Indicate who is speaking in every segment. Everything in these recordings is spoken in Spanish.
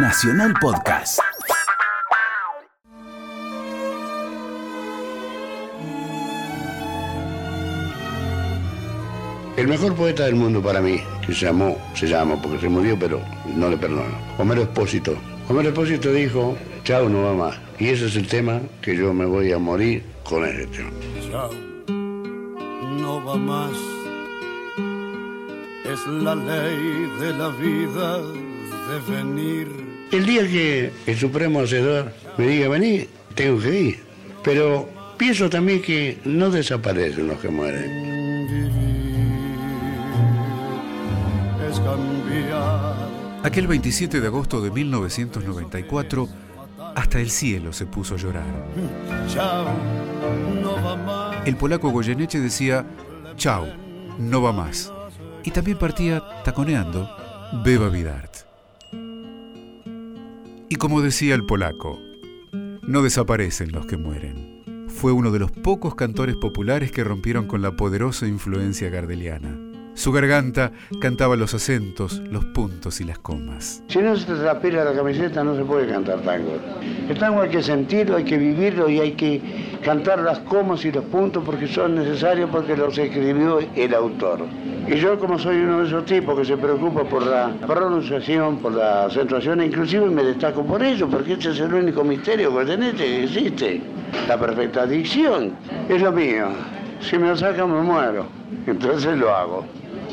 Speaker 1: Nacional Podcast.
Speaker 2: El mejor poeta del mundo para mí, que se llamó, se llama porque se murió, pero no le perdono. Homero Espósito. Homero Espósito dijo, chao, no va más. Y ese es el tema que yo me voy a morir con ese tema.
Speaker 3: Chao, no va más. Es la ley de la vida de venir.
Speaker 2: El día que el Supremo Hacedor me diga, vení, tengo que ir. Pero pienso también que no desaparecen los que mueren.
Speaker 3: Es cambiar.
Speaker 4: Aquel 27 de agosto de 1994, hasta el cielo se puso a llorar. El polaco Goyeneche decía, chau, no va más. Y también partía taconeando, Beba Vidart. Y como decía el polaco, no desaparecen los que mueren. Fue uno de los pocos cantores populares que rompieron con la poderosa influencia gardeliana. Su garganta cantaba los acentos, los puntos y las comas.
Speaker 2: Si no se trapela la camiseta no se puede cantar tango. El tango hay que sentirlo, hay que vivirlo y hay que cantar las comas y los puntos porque son necesarios porque los escribió el autor. Y yo como soy uno de esos tipos que se preocupa por la pronunciación, por la acentuación, inclusive me destaco por ello, porque ese es el único misterio que tenés que existe. La perfecta dicción es lo mío. Si me lo sacan me muero. Entonces lo hago,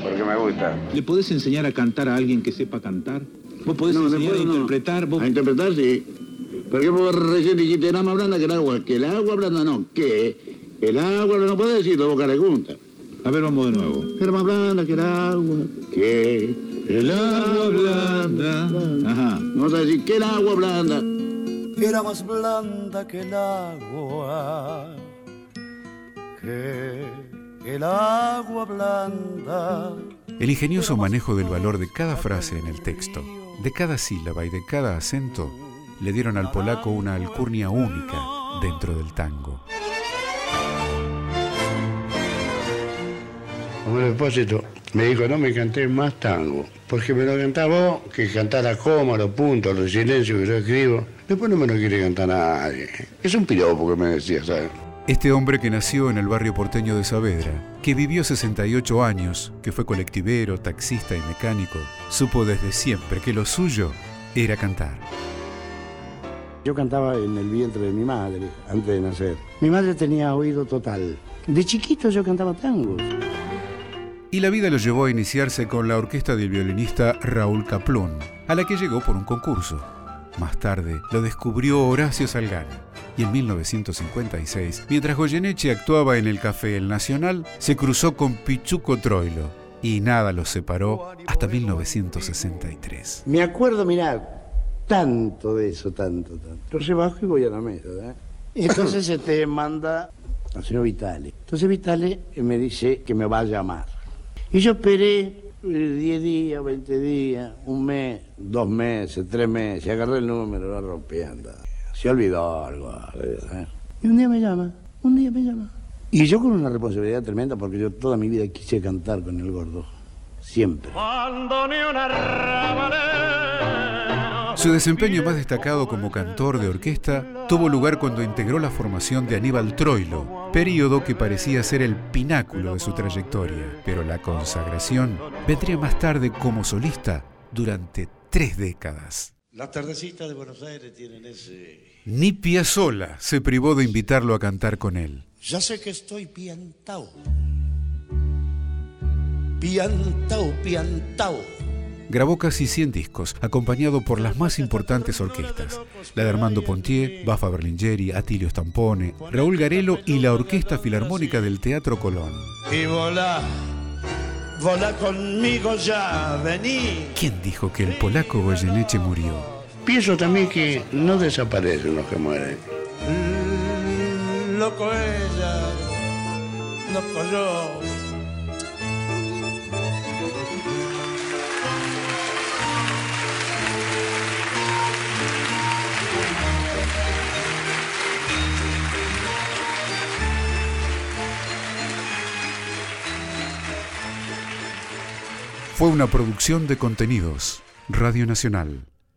Speaker 2: porque me gusta.
Speaker 5: ¿Le podés enseñar a cantar a alguien que sepa cantar? ¿Vos podés
Speaker 2: No, no
Speaker 5: enseñar
Speaker 2: puedo,
Speaker 5: a
Speaker 2: no.
Speaker 5: interpretar? ¿Vos...
Speaker 2: A interpretar, sí. Porque vos recién dijiste el agua blanda que el agua, que el agua blanda no, que el agua no puede decir, tu boca le junta.
Speaker 5: A ver, vamos de nuevo.
Speaker 2: El más blanda que el agua, que el agua blanda.
Speaker 5: Ajá.
Speaker 2: Vamos a decir que el agua blanda.
Speaker 3: Era más blanda que el agua. Que el agua blanda.
Speaker 4: El ingenioso manejo del valor de cada frase en el texto, de cada sílaba y de cada acento, le dieron al polaco una alcurnia única dentro del tango.
Speaker 2: El depósito me dijo, no me canté más tango, porque me lo cantaba vos, que cantara coma, los puntos, los silencios que yo escribo. Después no me lo quiere cantar nadie. Es un piropo que me decía, ¿sabes?
Speaker 4: Este hombre que nació en el barrio porteño de Saavedra, que vivió 68 años, que fue colectivero, taxista y mecánico, supo desde siempre que lo suyo era cantar.
Speaker 2: Yo cantaba en el vientre de mi madre antes de nacer. Mi madre tenía oído total. De chiquito yo cantaba tangos.
Speaker 4: Y la vida lo llevó a iniciarse con la orquesta del violinista Raúl Caplón, a la que llegó por un concurso. Más tarde lo descubrió Horacio Salgán. Y en 1956, mientras Goyeneche actuaba en el Café El Nacional, se cruzó con Pichuco Troilo. Y nada los separó hasta 1963.
Speaker 2: Me acuerdo, mirá, tanto de eso, tanto, tanto. Entonces bajo y voy a la mesa, ¿eh? Entonces se te manda al señor Vitale. Entonces Vitale eh, me dice que me va a llamar. Y yo esperé 10 días, 20 días, un mes, dos meses, tres meses, agarré el número, lo rompí, anda. Se olvidó algo. ¿eh? Y un día me llama, un día me llama. Y yo con una responsabilidad tremenda porque yo toda mi vida quise cantar con el gordo. Siempre.
Speaker 4: Su desempeño más destacado como cantor de orquesta tuvo lugar cuando integró la formación de Aníbal Troilo, periodo que parecía ser el pináculo de su trayectoria, pero la consagración vendría más tarde como solista durante tres décadas.
Speaker 6: Las tardecitas de Buenos Aires tienen ese...
Speaker 4: Ni Piazzolla se privó de invitarlo a cantar con él.
Speaker 6: Ya sé que estoy piantao. Piantao, piantao.
Speaker 4: Grabó casi 100 discos, acompañado por las más importantes orquestas, la de Armando Pontier, Bafa Berlingeri, Atilio Stampone, Raúl Garelo y la Orquesta Filarmónica del Teatro Colón.
Speaker 6: Y volá, volá conmigo ya, vení.
Speaker 4: ¿Quién dijo que el polaco Goyeneche murió?
Speaker 2: Pienso también que no desaparecen los que mueren.
Speaker 6: Mm, Loco ella, loco yo.
Speaker 4: Fue una producción de contenidos, Radio Nacional.